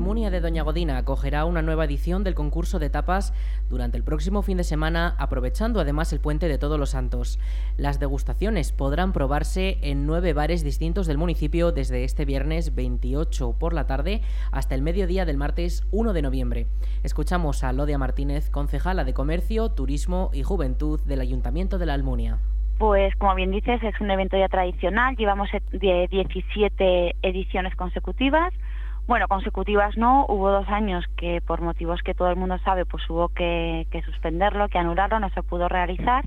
Almunia de Doña Godina acogerá una nueva edición del concurso de tapas durante el próximo fin de semana, aprovechando además el puente de Todos los Santos. Las degustaciones podrán probarse en nueve bares distintos del municipio desde este viernes 28 por la tarde hasta el mediodía del martes 1 de noviembre. Escuchamos a Lodia Martínez, concejala de Comercio, Turismo y Juventud del Ayuntamiento de la Almunia. Pues como bien dices, es un evento ya tradicional, llevamos 17 ediciones consecutivas bueno, consecutivas no, hubo dos años que por motivos que todo el mundo sabe, pues hubo que, suspenderlo, que anularlo, no se pudo realizar,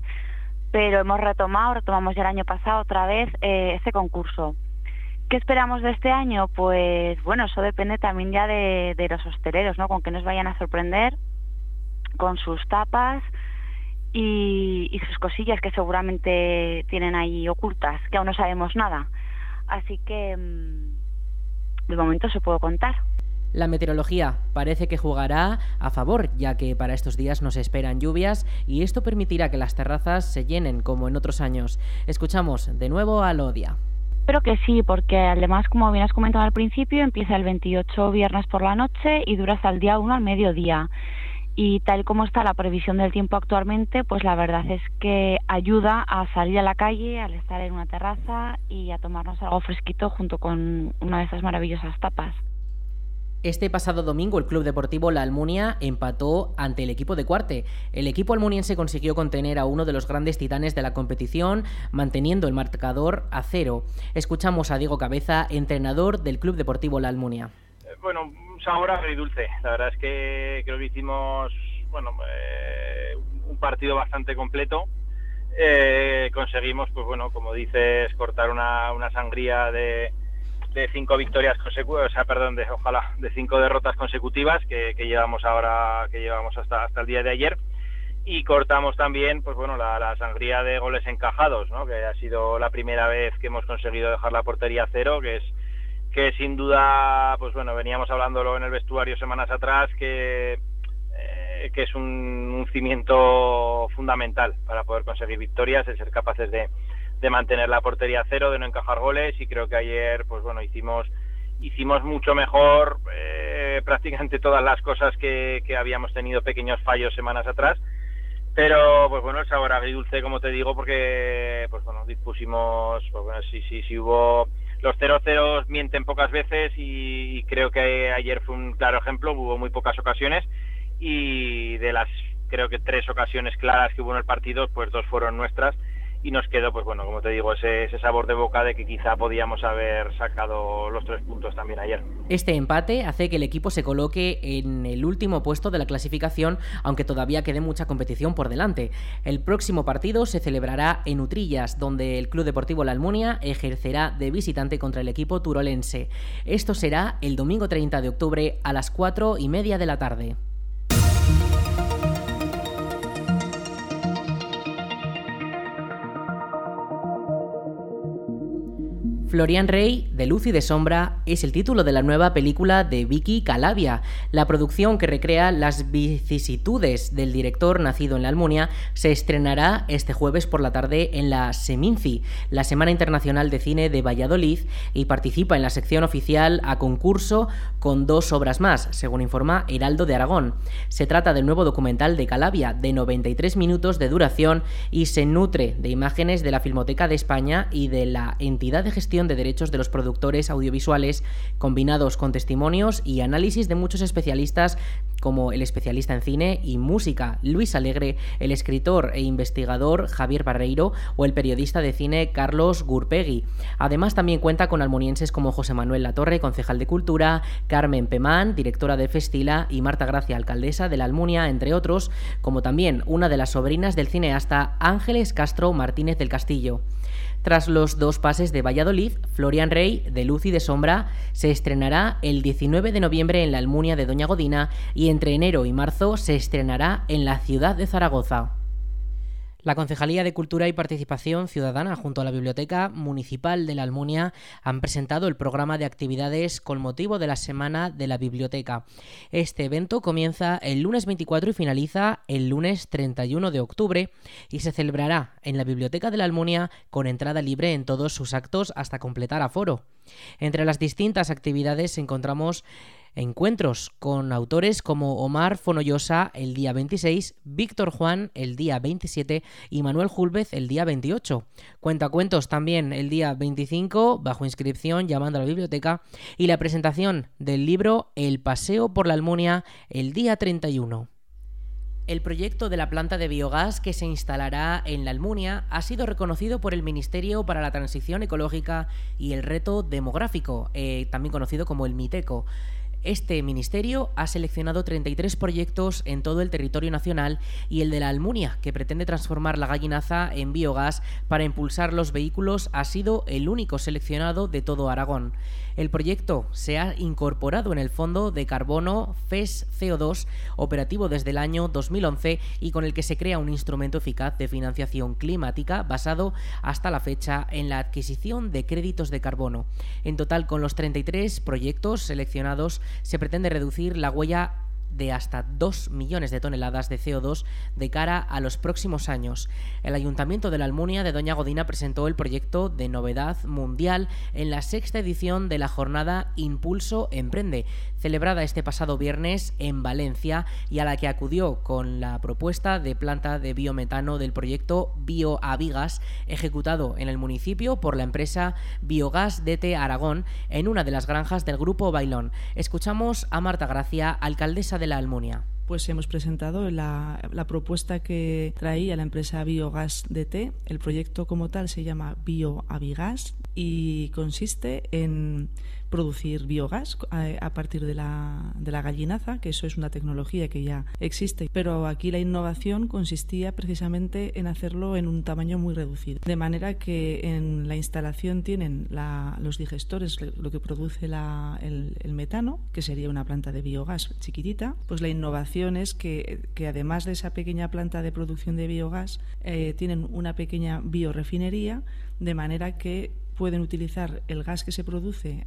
pero hemos retomado, retomamos ya el año pasado otra vez eh, este concurso. ¿Qué esperamos de este año? Pues bueno, eso depende también ya de, los hosteleros, ¿no? Con que nos vayan a sorprender con sus tapas y, y, sus cosillas que seguramente tienen ahí ocultas, que aún no sabemos nada. Así que mm, de momento se puedo contar. La meteorología parece que jugará a favor, ya que para estos días nos esperan lluvias y esto permitirá que las terrazas se llenen como en otros años. Escuchamos de nuevo a Lodia. Espero que sí, porque además, como bien has comentado al principio, empieza el 28 viernes por la noche y dura hasta el día 1 al mediodía. Y tal como está la previsión del tiempo actualmente, pues la verdad es que ayuda a salir a la calle, al estar en una terraza y a tomarnos algo fresquito junto con una de esas maravillosas tapas. Este pasado domingo el Club Deportivo La Almunia empató ante el equipo de Cuarte. El equipo almuniense consiguió contener a uno de los grandes titanes de la competición, manteniendo el marcador a cero. Escuchamos a Diego Cabeza, entrenador del Club Deportivo La Almunia. Bueno, un sabor agridulce. La verdad es que creo que hicimos bueno, eh, un partido bastante completo. Eh, conseguimos, pues bueno, como dices, cortar una, una sangría de, de cinco victorias consecutivas, o sea, perdón, de, ojalá, de cinco derrotas consecutivas que, que, llevamos ahora, que llevamos hasta, hasta el día de ayer. Y cortamos también, pues bueno, la, la, sangría de goles encajados, ¿no? Que ha sido la primera vez que hemos conseguido dejar la portería cero, que es que sin duda, pues bueno, veníamos hablándolo en el vestuario semanas atrás, que, eh, que es un, cimiento fundamental para poder conseguir victorias, el ser capaces de, de mantener la portería cero, de no encajar goles y creo que ayer, pues bueno, hicimos hicimos mucho mejor eh, prácticamente todas las cosas que, que habíamos tenido pequeños fallos semanas atrás. Pero pues bueno el sabor agridulce como te digo porque pues bueno dispusimos pues bueno sí sí sí hubo los 0-0 mienten pocas veces y, creo que ayer fue un claro ejemplo, hubo muy pocas ocasiones y de las creo que tres ocasiones claras que hubo en el partido, pues dos fueron nuestras y nos quedó, pues bueno, como te digo, ese, sabor de boca de que quizá podíamos haber sacado los tres puntos también ayer. Este empate hace que el equipo se coloque en el último puesto de la clasificación, aunque todavía quede mucha competición por delante. El próximo partido se celebrará en Utrillas, donde el Club Deportivo La Almunia ejercerá de visitante contra el equipo turolense. Esto será el domingo 30 de octubre a las 4 y media de la tarde. Florian Rey, de Luz y de Sombra, es el título de la nueva película de Vicky Calavia. La producción que recrea las vicisitudes del director nacido en la Almunia se estrenará este jueves por la tarde en la Seminci, la Semana Internacional de Cine de Valladolid, y participa en la sección oficial a concurso con dos obras más, según informa Heraldo de Aragón. Se trata del nuevo documental de Calavia, de 93 minutos de duración, y se nutre de imágenes de la Filmoteca de España y de la entidad de gestión de derechos de los productores audiovisuales, combinados con testimonios y análisis de muchos especialistas como el especialista en cine y música Luis Alegre, el escritor e investigador Javier Barreiro o el periodista de cine Carlos Gurpegui. Además también cuenta con almonienses como José Manuel Latorre, concejal de Cultura, Carmen Pemán, directora de Festila y Marta Gracia, alcaldesa de la Almunia, entre otros, como también una de las sobrinas del cineasta Ángeles Castro Martínez del Castillo. Tras los dos pases de Valladolid, Florian Rey, de Luz y de Sombra, se estrenará el 19 de noviembre en la Almunia de Doña Godina y entre enero y marzo se estrenará en la ciudad de Zaragoza. La Concejalía de Cultura y Participación Ciudadana junto a la Biblioteca Municipal de la Almunia han presentado el programa de actividades con motivo de la Semana de la Biblioteca. Este evento comienza el lunes 24 y finaliza el lunes 31 de octubre y se celebrará en la Biblioteca de la Almunia con entrada libre en todos sus actos hasta completar aforo. Entre las distintas actividades encontramos encuentros con autores como Omar Fonollosa el día 26, Víctor Juan el día 27 y Manuel Julvez el día 28. Cuentacuentos también el día 25, bajo inscripción llamando a la biblioteca, y la presentación del libro El Paseo por la Almunia el día 31. El proyecto de la planta de biogás que se instalará en la Almunia ha sido reconocido por el Ministerio para la Transición Ecológica y el Reto Demográfico, eh, también conocido como el MITECO. Este ministerio ha seleccionado 33 proyectos en todo el territorio nacional y el de la Almunia, que pretende transformar la gallinaza en biogás para impulsar los vehículos, ha sido el único seleccionado de todo Aragón. El proyecto se ha incorporado en el Fondo de Carbono FES CO2, operativo desde el año 2011 y con el que se crea un instrumento eficaz de financiación climática basado hasta la fecha en la adquisición de créditos de carbono. En total, con los 33 proyectos seleccionados, se pretende reducir la huella de hasta 2 millones de toneladas de CO2 de cara a los próximos años. El Ayuntamiento de la Almunia de Doña Godina presentó el proyecto de novedad mundial en la sexta edición de la jornada Impulso Emprende, celebrada este pasado viernes en Valencia y a la que acudió con la propuesta de planta de biometano del proyecto BioAvigas, ejecutado en el municipio por la empresa Biogas DT Aragón en una de las granjas del grupo Bailón. Escuchamos a Marta Gracia, alcaldesa de la Almunia? Pues hemos presentado la, la, propuesta que traía la empresa Biogas DT. El proyecto como tal se llama BioAvigas y consiste en producir biogás a, partir de la, de la gallinaza, que eso es una tecnología que ya existe, pero aquí la innovación consistía precisamente en hacerlo en un tamaño muy reducido, de manera que en la instalación tienen los digestores, lo que produce el, metano, que sería una planta de biogás chiquitita, pues la innovación es que, que además de esa pequeña planta de producción de biogás, eh, tienen una pequeña biorefinería, de manera que pueden utilizar el gas que se produce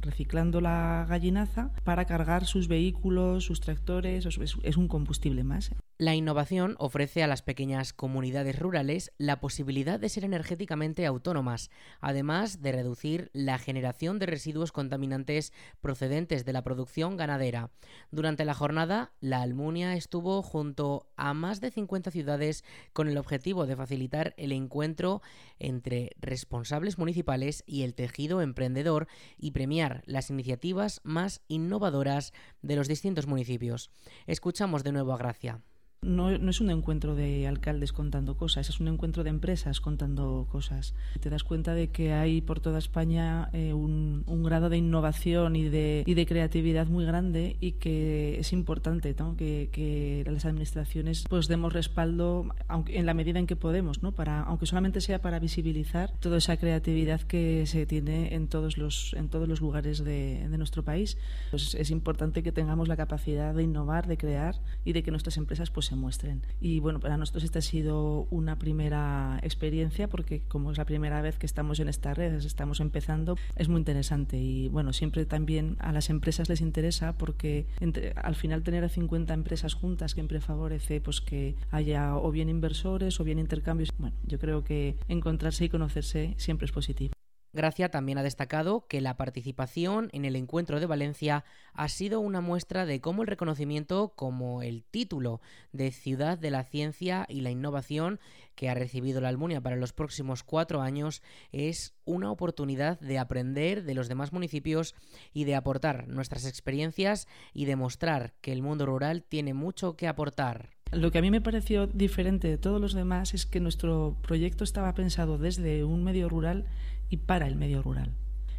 reciclando la gallinaza para cargar sus vehículos, sus tractores, es un combustible más. La innovación ofrece a las pequeñas comunidades rurales la posibilidad de ser energéticamente autónomas, además de reducir la generación de residuos contaminantes procedentes de la producción ganadera. Durante la jornada, la Almunia estuvo junto a más de 50 ciudades con el objetivo de facilitar el encuentro entre responsables municipales y el tejido emprendedor y premiar las iniciativas más innovadoras de los distintos municipios. Escuchamos de nuevo a Gracia. No, no, es un encuentro de alcaldes contando cosas, es un encuentro de empresas contando cosas. Te das cuenta de que hay por toda España eh, un, un, grado de innovación y de, y de, creatividad muy grande y que es importante ¿no? que, que, las administraciones pues demos respaldo aunque, en la medida en que podemos, ¿no? para, aunque solamente sea para visibilizar toda esa creatividad que se tiene en todos los, en todos los lugares de, de nuestro país. Pues es importante que tengamos la capacidad de innovar, de crear y de que nuestras empresas pues, se muestren. Y bueno, para nosotros esta ha sido una primera experiencia porque como es la primera vez que estamos en esta red, estamos empezando, es muy interesante y bueno, siempre también a las empresas les interesa porque entre, al final tener a 50 empresas juntas siempre favorece pues que haya o bien inversores o bien intercambios. Bueno, yo creo que encontrarse y conocerse siempre es positivo. Gracia también ha destacado que la participación en el encuentro de Valencia ha sido una muestra de cómo el reconocimiento como el título de Ciudad de la Ciencia y la Innovación que ha recibido la Almunia para los próximos cuatro años es una oportunidad de aprender de los demás municipios y de aportar nuestras experiencias y demostrar que el mundo rural tiene mucho que aportar. Lo que a mí me pareció diferente de todos los demás es que nuestro proyecto estaba pensado desde un medio rural y para el medio rural.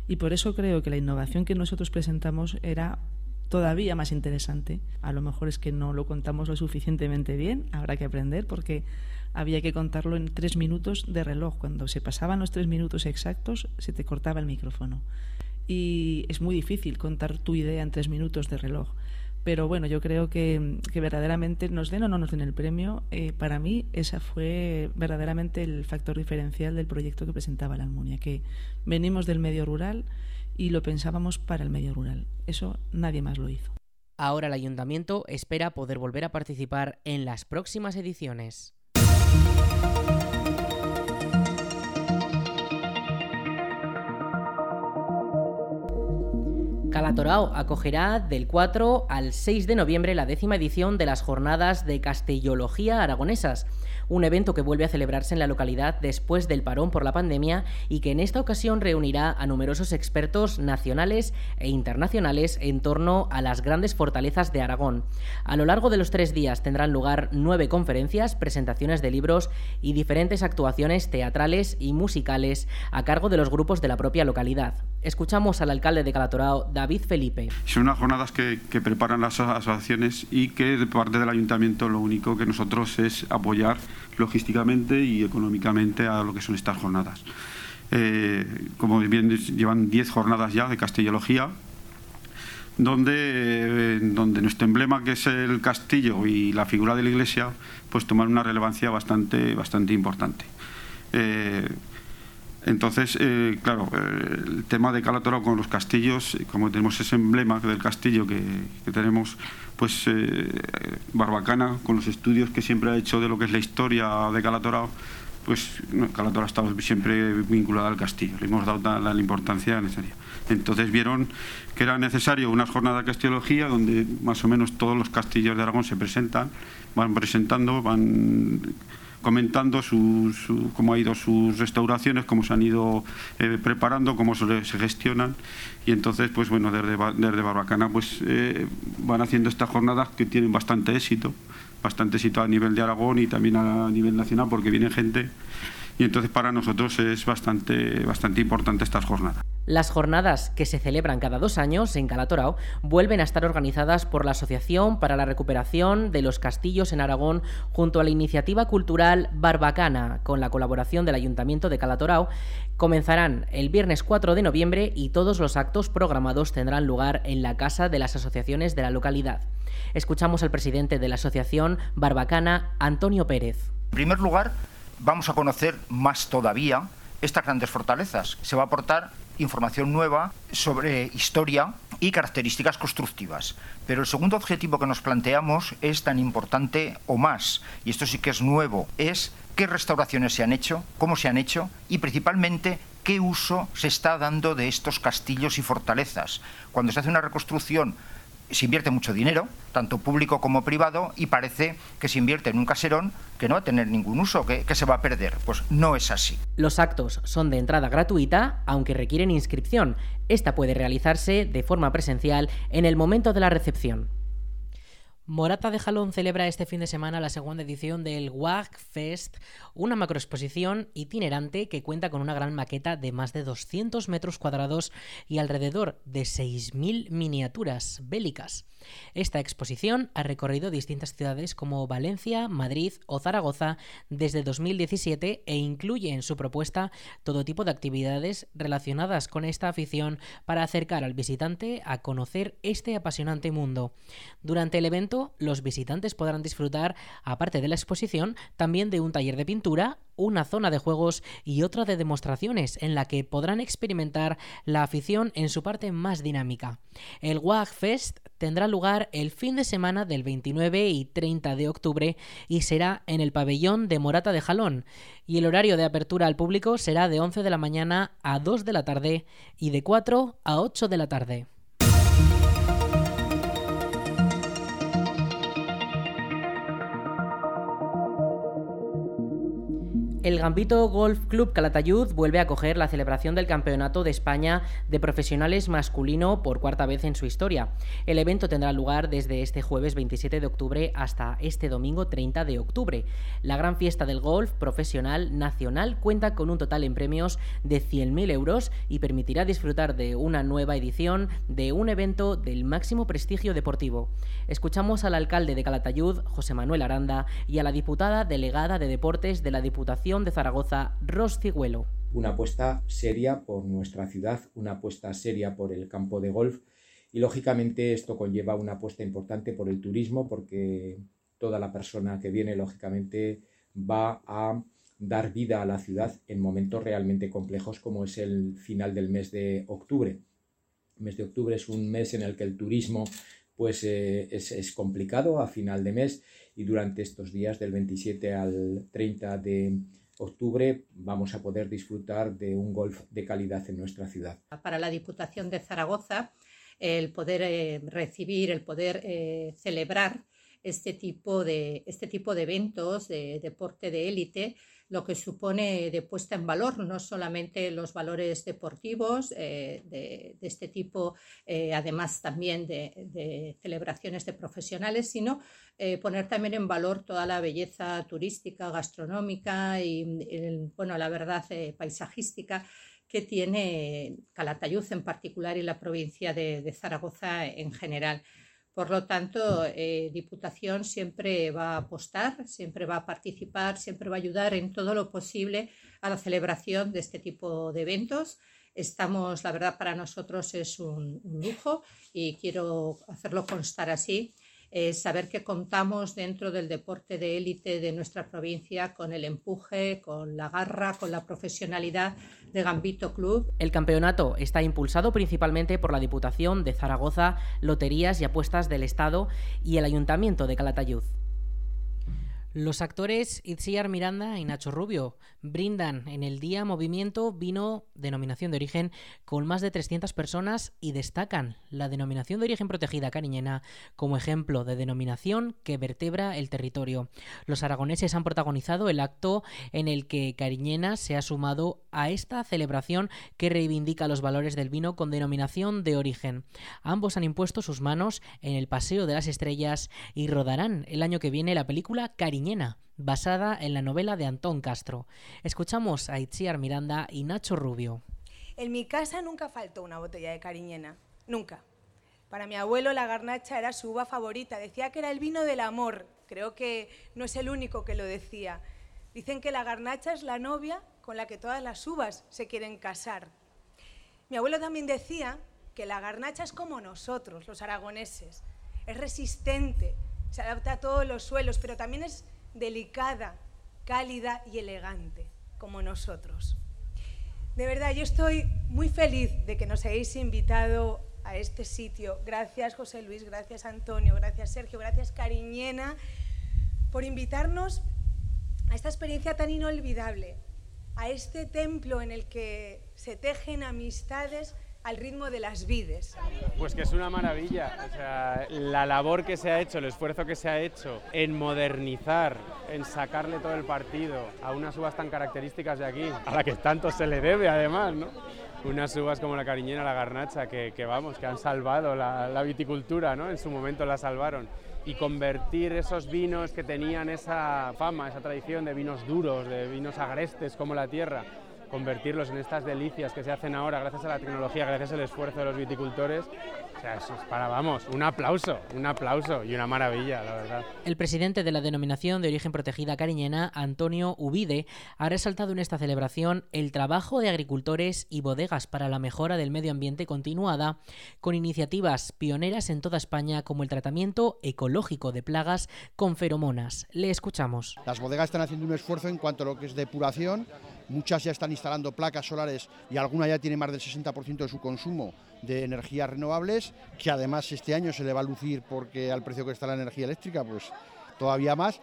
Y por eso creo que la innovación que nosotros presentamos era todavía más interesante. A lo mejor es que no lo contamos lo suficientemente bien, habrá que aprender porque había que contarlo en tres minutos de reloj. Cuando se pasaban los tres minutos exactos, se te cortaba el micrófono. Y es muy difícil contar tu idea en tres minutos de reloj. Pero bueno, yo creo que, verdaderamente nos den o no nos den el premio, eh, para mí esa fue verdaderamente el factor diferencial del proyecto que presentaba la Almunia, que venimos del medio rural y lo pensábamos para el medio rural. Eso nadie más lo hizo. Ahora el ayuntamiento espera poder volver a participar en las próximas ediciones. Calatorao acogerá del 4 al 6 de noviembre la décima edición de las Jornadas de Castellología Aragonesas, un evento que vuelve a celebrarse en la localidad después del parón por la pandemia y que en esta ocasión reunirá a numerosos expertos nacionales e internacionales en torno a las grandes fortalezas de Aragón. A lo largo de los tres días tendrán lugar nueve conferencias, presentaciones de libros y diferentes actuaciones teatrales y musicales a cargo de los grupos de la propia localidad. Escuchamos al alcalde de Calatorao, David Felipe. Son unas jornadas que, que preparan las asociaciones y que de parte del ayuntamiento lo único que nosotros es apoyar logísticamente y económicamente a lo que son estas jornadas. Eh, como bien llevan 10 jornadas ya de castellología, donde, eh, donde nuestro emblema, que es el castillo y la figura de la iglesia, pues toman una relevancia bastante, bastante importante. Eh, entonces, claro, el tema de Calatorao con los castillos, como tenemos ese emblema del castillo que, tenemos, pues eh, Barbacana, con los estudios que siempre ha hecho de lo que es la historia de Calatorao, pues Calatorao ha estado siempre vinculada al castillo, le hemos dado la, importancia necesaria. Entonces vieron que era necesario una jornada de castellología donde más o menos todos los castillos de Aragón se presentan, van presentando, van comentando cómo ha ido sus restauraciones, cómo se han ido eh, preparando, cómo se, gestionan. Y entonces pues bueno desde, desde Barbacana pues eh, van haciendo estas jornadas que tienen bastante éxito, bastante éxito a nivel de Aragón y también a nivel nacional porque viene gente y entonces para nosotros es bastante, bastante importante estas jornadas. Las jornadas que se celebran cada dos años en Calatorao vuelven a estar organizadas por la Asociación para la Recuperación de los Castillos en Aragón junto a la iniciativa cultural Barbacana, con la colaboración del Ayuntamiento de Calatorao. Comenzarán el viernes 4 de noviembre y todos los actos programados tendrán lugar en la Casa de las Asociaciones de la localidad. Escuchamos al presidente de la Asociación Barbacana, Antonio Pérez. En primer lugar, vamos a conocer más todavía estas grandes fortalezas. Se va a aportar información nueva sobre historia y características constructivas. Pero el segundo objetivo que nos planteamos es tan importante o más, y esto sí que es nuevo, es qué restauraciones se han hecho, cómo se han hecho y principalmente qué uso se está dando de estos castillos y fortalezas. Cuando se hace una reconstrucción se invierte mucho dinero, tanto público como privado, y parece que se invierte en un caserón que no va a tener ningún uso, que, que, se va a perder. Pues no es así. Los actos son de entrada gratuita, aunque requieren inscripción. Esta puede realizarse de forma presencial en el momento de la recepción. Morata de Jalón celebra este fin de semana la segunda edición del WAG Fest, una macroexposición itinerante que cuenta con una gran maqueta de más de 200 metros cuadrados y alrededor de 6.000 miniaturas bélicas. Esta exposición ha recorrido distintas ciudades como Valencia, Madrid o Zaragoza desde 2017 e incluye en su propuesta todo tipo de actividades relacionadas con esta afición para acercar al visitante a conocer este apasionante mundo. Durante el evento los visitantes podrán disfrutar, aparte de la exposición, también de un taller de pintura, una zona de juegos y otra de demostraciones en la que podrán experimentar la afición en su parte más dinámica. El WAG Fest tendrá lugar el fin de semana del 29 y 30 de octubre y será en el pabellón de Morata de Jalón. Y el horario de apertura al público será de 11 de la mañana a 2 de la tarde y de 4 a 8 de la tarde. El Gambito Golf Club Calatayud vuelve a acoger la celebración del Campeonato de España de Profesionales Masculino por cuarta vez en su historia. El evento tendrá lugar desde este jueves 27 de octubre hasta este domingo 30 de octubre. La gran fiesta del golf profesional nacional cuenta con un total en premios de 100.000 euros y permitirá disfrutar de una nueva edición de un evento del máximo prestigio deportivo. Escuchamos al alcalde de Calatayud, José Manuel Aranda, y a la diputada delegada de Deportes de la Diputación de Zaragoza, Ros Una apuesta seria por nuestra ciudad, una apuesta seria por el campo de golf y lógicamente esto conlleva una apuesta importante por el turismo porque toda la persona que viene lógicamente va a dar vida a la ciudad en momentos realmente complejos como es el final del mes de octubre. El mes de octubre es un mes en el que el turismo pues eh, es, complicado a final de mes y durante estos días del 27 al 30 de octubre vamos a poder disfrutar de un golf de calidad en nuestra ciudad. Para la Diputación de Zaragoza, el poder eh, recibir, el poder eh, celebrar este tipo de, este tipo de eventos de deporte de élite, lo que supone de puesta en valor no solamente los valores deportivos eh, de, este tipo, eh, además también de, celebraciones de profesionales, sino eh, poner también en valor toda la belleza turística, gastronómica y, bueno, la verdad, paisajística que tiene Calatayud en particular y la provincia de Zaragoza en general. Por lo tanto, eh, Diputación siempre va a apostar, siempre va a participar, siempre va a ayudar en todo lo posible a la celebración de este tipo de eventos. Estamos, la verdad, para nosotros es un lujo y quiero hacerlo constar así saber que contamos dentro del deporte de élite de nuestra provincia con el empuje, con la garra, con la profesionalidad de Gambito Club. El campeonato está impulsado principalmente por la Diputación de Zaragoza, Loterías y Apuestas del Estado y el Ayuntamiento de Calatayud. Los actores Itziar Miranda y Nacho Rubio brindan en el Día Movimiento Vino Denominación de Origen con más de 300 personas y destacan la denominación de origen protegida cariñena como ejemplo de denominación que vertebra el territorio. Los aragoneses han protagonizado el acto en el que Cariñena se ha sumado a esta celebración que reivindica los valores del vino con denominación de origen. Ambos han impuesto sus manos en el Paseo de las Estrellas y rodarán el año que viene la película Cariñena basada en la novela de Antón Castro. Escuchamos a Itziar Miranda y Nacho Rubio. En mi casa nunca faltó una botella de cariñena, nunca. Para mi abuelo la garnacha era su uva favorita, decía que era el vino del amor. Creo que no es el único que lo decía. Dicen que la garnacha es la novia con la que todas las uvas se quieren casar. Mi abuelo también decía que la garnacha es como nosotros, los aragoneses. Es resistente, se adapta a todos los suelos, pero también es delicada, cálida y elegante, como nosotros. De verdad, yo estoy muy feliz de que nos hayáis invitado a este sitio. Gracias José Luis, gracias Antonio, gracias Sergio, gracias Cariñena por invitarnos a esta experiencia tan inolvidable, a este templo en el que se tejen amistades al ritmo de las vides. Pues que es una maravilla, o sea, la labor que se ha hecho, el esfuerzo que se ha hecho en modernizar, en sacarle todo el partido a unas uvas tan características de aquí, a la que tanto se le debe además, ¿no? Unas uvas como la cariñena, la garnacha, que, vamos, que han salvado la, la viticultura, ¿no? En su momento la salvaron y convertir esos vinos que tenían esa fama, esa tradición de vinos duros, de vinos agrestes como la tierra, convertirlos en estas delicias que se hacen ahora gracias a la tecnología, gracias al esfuerzo de los viticultores. O sea, eso es para, vamos, un aplauso, un aplauso y una maravilla, la verdad. El presidente de la denominación de origen protegida cariñena, Antonio Ubide, ha resaltado en esta celebración el trabajo de agricultores y bodegas para la mejora del medio ambiente continuada, con iniciativas pioneras en toda España como el tratamiento ecológico de plagas con feromonas. Le escuchamos. Las bodegas están haciendo un esfuerzo en cuanto a lo que es depuración muchas ya están instalando placas solares y alguna ya tiene más del 60% de su consumo de energías renovables, que además este año se le va a lucir porque al precio que está la energía eléctrica, pues todavía más.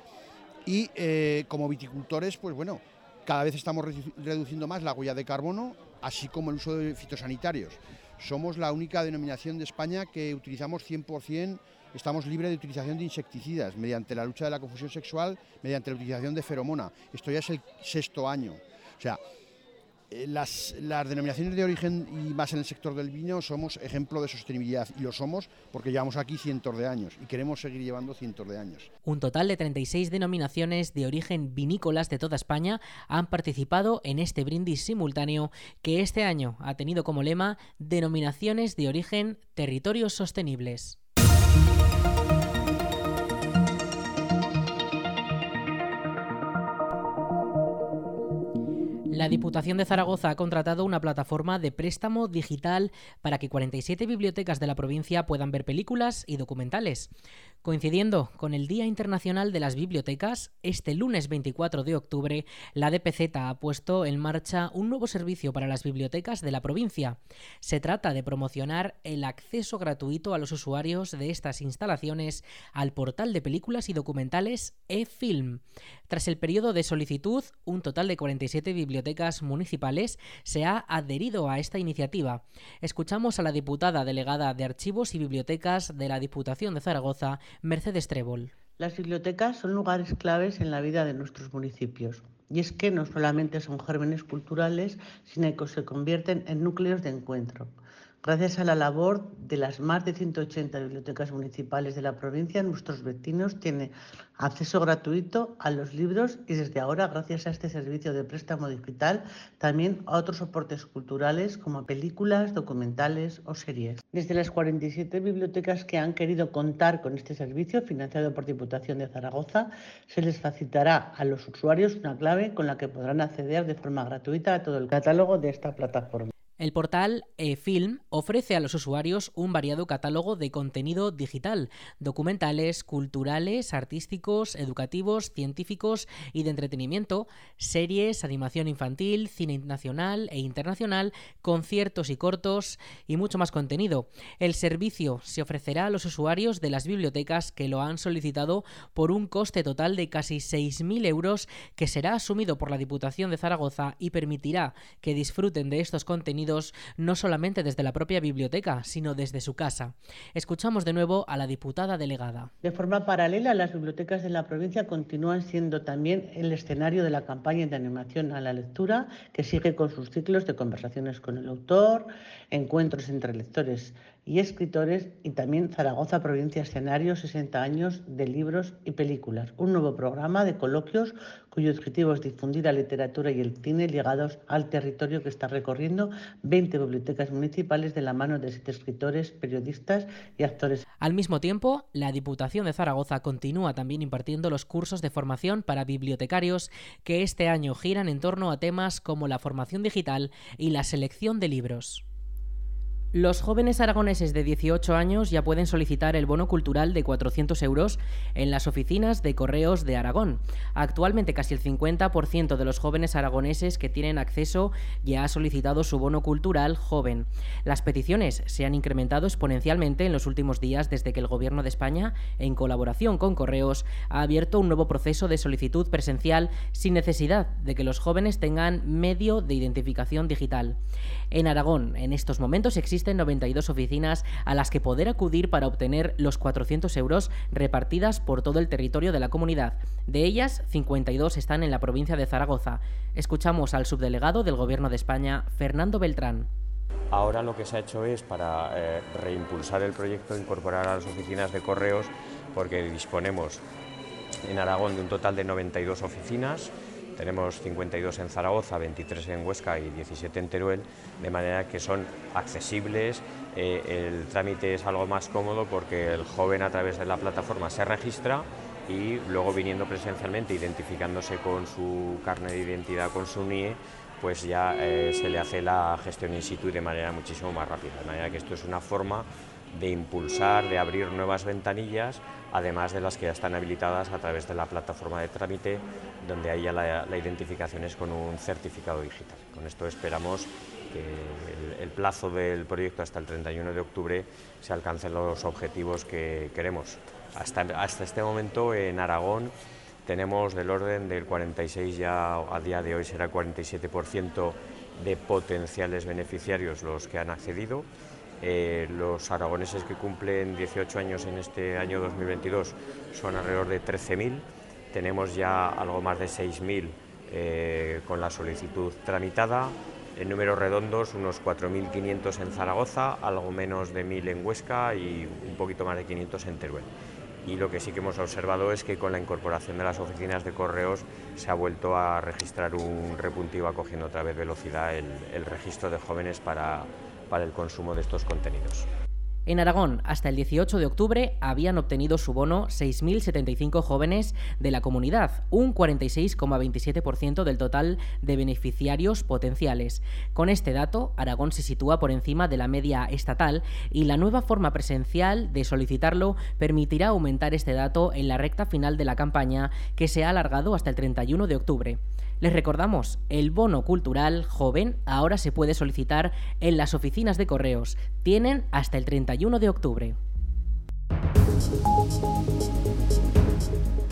Y eh, como viticultores, pues bueno, cada vez estamos reduciendo más la huella de carbono, así como el uso de fitosanitarios. Somos la única denominación de España que utilizamos 100% estamos libres de utilización de insecticidas mediante la lucha de la confusión sexual, mediante la utilización de feromona. Esto ya es el sexto año. O sea, eh, las, denominaciones de origen y más en el sector del vino somos ejemplo de sostenibilidad y lo somos porque llevamos aquí cientos de años y queremos seguir llevando cientos de años. Un total de 36 denominaciones de origen vinícolas de toda España han participado en este brindis simultáneo que este año ha tenido como lema Denominaciones de origen territorios sostenibles. La Diputación de Zaragoza ha contratado una plataforma de préstamo digital para que 47 bibliotecas de la provincia puedan ver películas y documentales. Coincidiendo con el Día Internacional de las Bibliotecas, este lunes 24 de octubre, la DPZ ha puesto en marcha un nuevo servicio para las bibliotecas de la provincia. Se trata de promocionar el acceso gratuito a los usuarios de estas instalaciones al portal de películas y documentales eFilm. Tras el periodo de solicitud, un total de 47 bibliotecas municipales se ha adherido a esta iniciativa. Escuchamos a la diputada delegada de Archivos y Bibliotecas de la Diputación de Zaragoza, Mercedes Trébol. Las bibliotecas son lugares claves en la vida de nuestros municipios. Y es que no solamente son gérmenes culturales, sino que se convierten en núcleos de encuentro. Gracias a la labor de las más de 180 bibliotecas municipales de la provincia, nuestros vecinos tienen acceso gratuito a los libros y desde ahora, gracias a este servicio de préstamo digital, también a otros soportes culturales como películas, documentales o series. Desde las 47 bibliotecas que han querido contar con este servicio, financiado por Diputación de Zaragoza, se les facilitará a los usuarios una clave con la que podrán acceder de forma gratuita a todo el catálogo de esta plataforma. El portal eFilm ofrece a los usuarios un variado catálogo de contenido digital, documentales, culturales, artísticos, educativos, científicos y de entretenimiento, series, animación infantil, cine nacional e internacional, conciertos y cortos y mucho más contenido. El servicio se ofrecerá a los usuarios de las bibliotecas que lo han solicitado por un coste total de casi 6.000 euros que será asumido por la Diputación de Zaragoza y permitirá que disfruten de estos contenidos no solamente desde la propia biblioteca, sino desde su casa. Escuchamos de nuevo a la diputada delegada. De forma paralela, las bibliotecas de la provincia continúan siendo también el escenario de la campaña de animación a la lectura, que sigue con sus ciclos de conversaciones con el autor, encuentros entre lectores y escritores y también Zaragoza Provincia Escenario 60 años de libros y películas, un nuevo programa de coloquios cuyo objetivo es difundir la literatura y el cine ligados al territorio que está recorriendo 20 bibliotecas municipales de la mano de siete escritores, periodistas y actores. Al mismo tiempo, la Diputación de Zaragoza continúa también impartiendo los cursos de formación para bibliotecarios que este año giran en torno a temas como la formación digital y la selección de libros. Los jóvenes aragoneses de 18 años ya pueden solicitar el bono cultural de 400 euros en las oficinas de correos de Aragón. Actualmente casi el 50% de los jóvenes aragoneses que tienen acceso ya ha solicitado su bono cultural joven. Las peticiones se han incrementado exponencialmente en los últimos días desde que el Gobierno de España, en colaboración con Correos, ha abierto un nuevo proceso de solicitud presencial sin necesidad de que los jóvenes tengan medio de identificación digital. En Aragón, en estos momentos existe 92 oficinas a las que poder acudir para obtener los 400 euros repartidas por todo el territorio de la comunidad. De ellas, 52 están en la provincia de Zaragoza. Escuchamos al subdelegado del Gobierno de España, Fernando Beltrán. Ahora lo que se ha hecho es para eh, reimpulsar el proyecto, incorporar a las oficinas de correos, porque disponemos en Aragón de un total de 92 oficinas, tenemos 52 en Zaragoza, 23 en Huesca y 17 en Teruel, de manera que son accesibles. Eh, el trámite es algo más cómodo porque el joven a través de la plataforma se registra y luego viniendo presencialmente, identificándose con su carne de identidad, con su NIE, pues ya eh, se le hace la gestión in situ de manera muchísimo más rápida. De manera que esto es una forma de impulsar, de abrir nuevas ventanillas, además de las que ya están habilitadas a través de la plataforma de trámite, donde ahí ya la, identificación es con un certificado digital. Con esto esperamos que el, plazo del proyecto hasta el 31 de octubre se alcancen los objetivos que queremos. Hasta, hasta este momento en Aragón tenemos del orden del 46 ya a día de hoy será 47% de potenciales beneficiarios los que han accedido Eh, los aragoneses que cumplen 18 años en este año 2022 son alrededor de 13.000. Tenemos ya algo más de 6.000 eh, con la solicitud tramitada. En números redondos, unos 4.500 en Zaragoza, algo menos de 1.000 en Huesca y un poquito más de 500 en Teruel y lo que sí que hemos observado es que con la incorporación de las oficinas de correos se ha vuelto a registrar un repuntivo acogiendo otra vez velocidad el, registro de jóvenes para el consumo de estos contenidos. En Aragón, hasta el 18 de octubre, habían obtenido su bono 6.075 jóvenes de la comunidad, un 46,27% del total de beneficiarios potenciales. Con este dato, Aragón se sitúa por encima de la media estatal y la nueva forma presencial de solicitarlo permitirá aumentar este dato en la recta final de la campaña, que se ha alargado hasta el 31 de octubre. Les recordamos, el bono cultural joven ahora se puede solicitar en las oficinas de correos. Tienen hasta el 31 de octubre.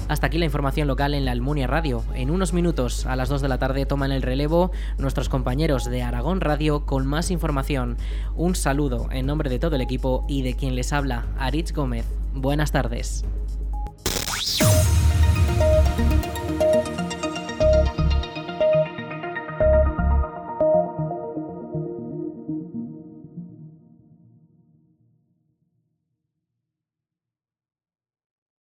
Hasta aquí la información local en la Almunia Radio. En unos minutos, a las 2 de la tarde, toman el relevo nuestros compañeros de Aragón Radio con más información. Un saludo en nombre de todo el equipo y de quien les habla, Aritz Gómez. Buenas tardes.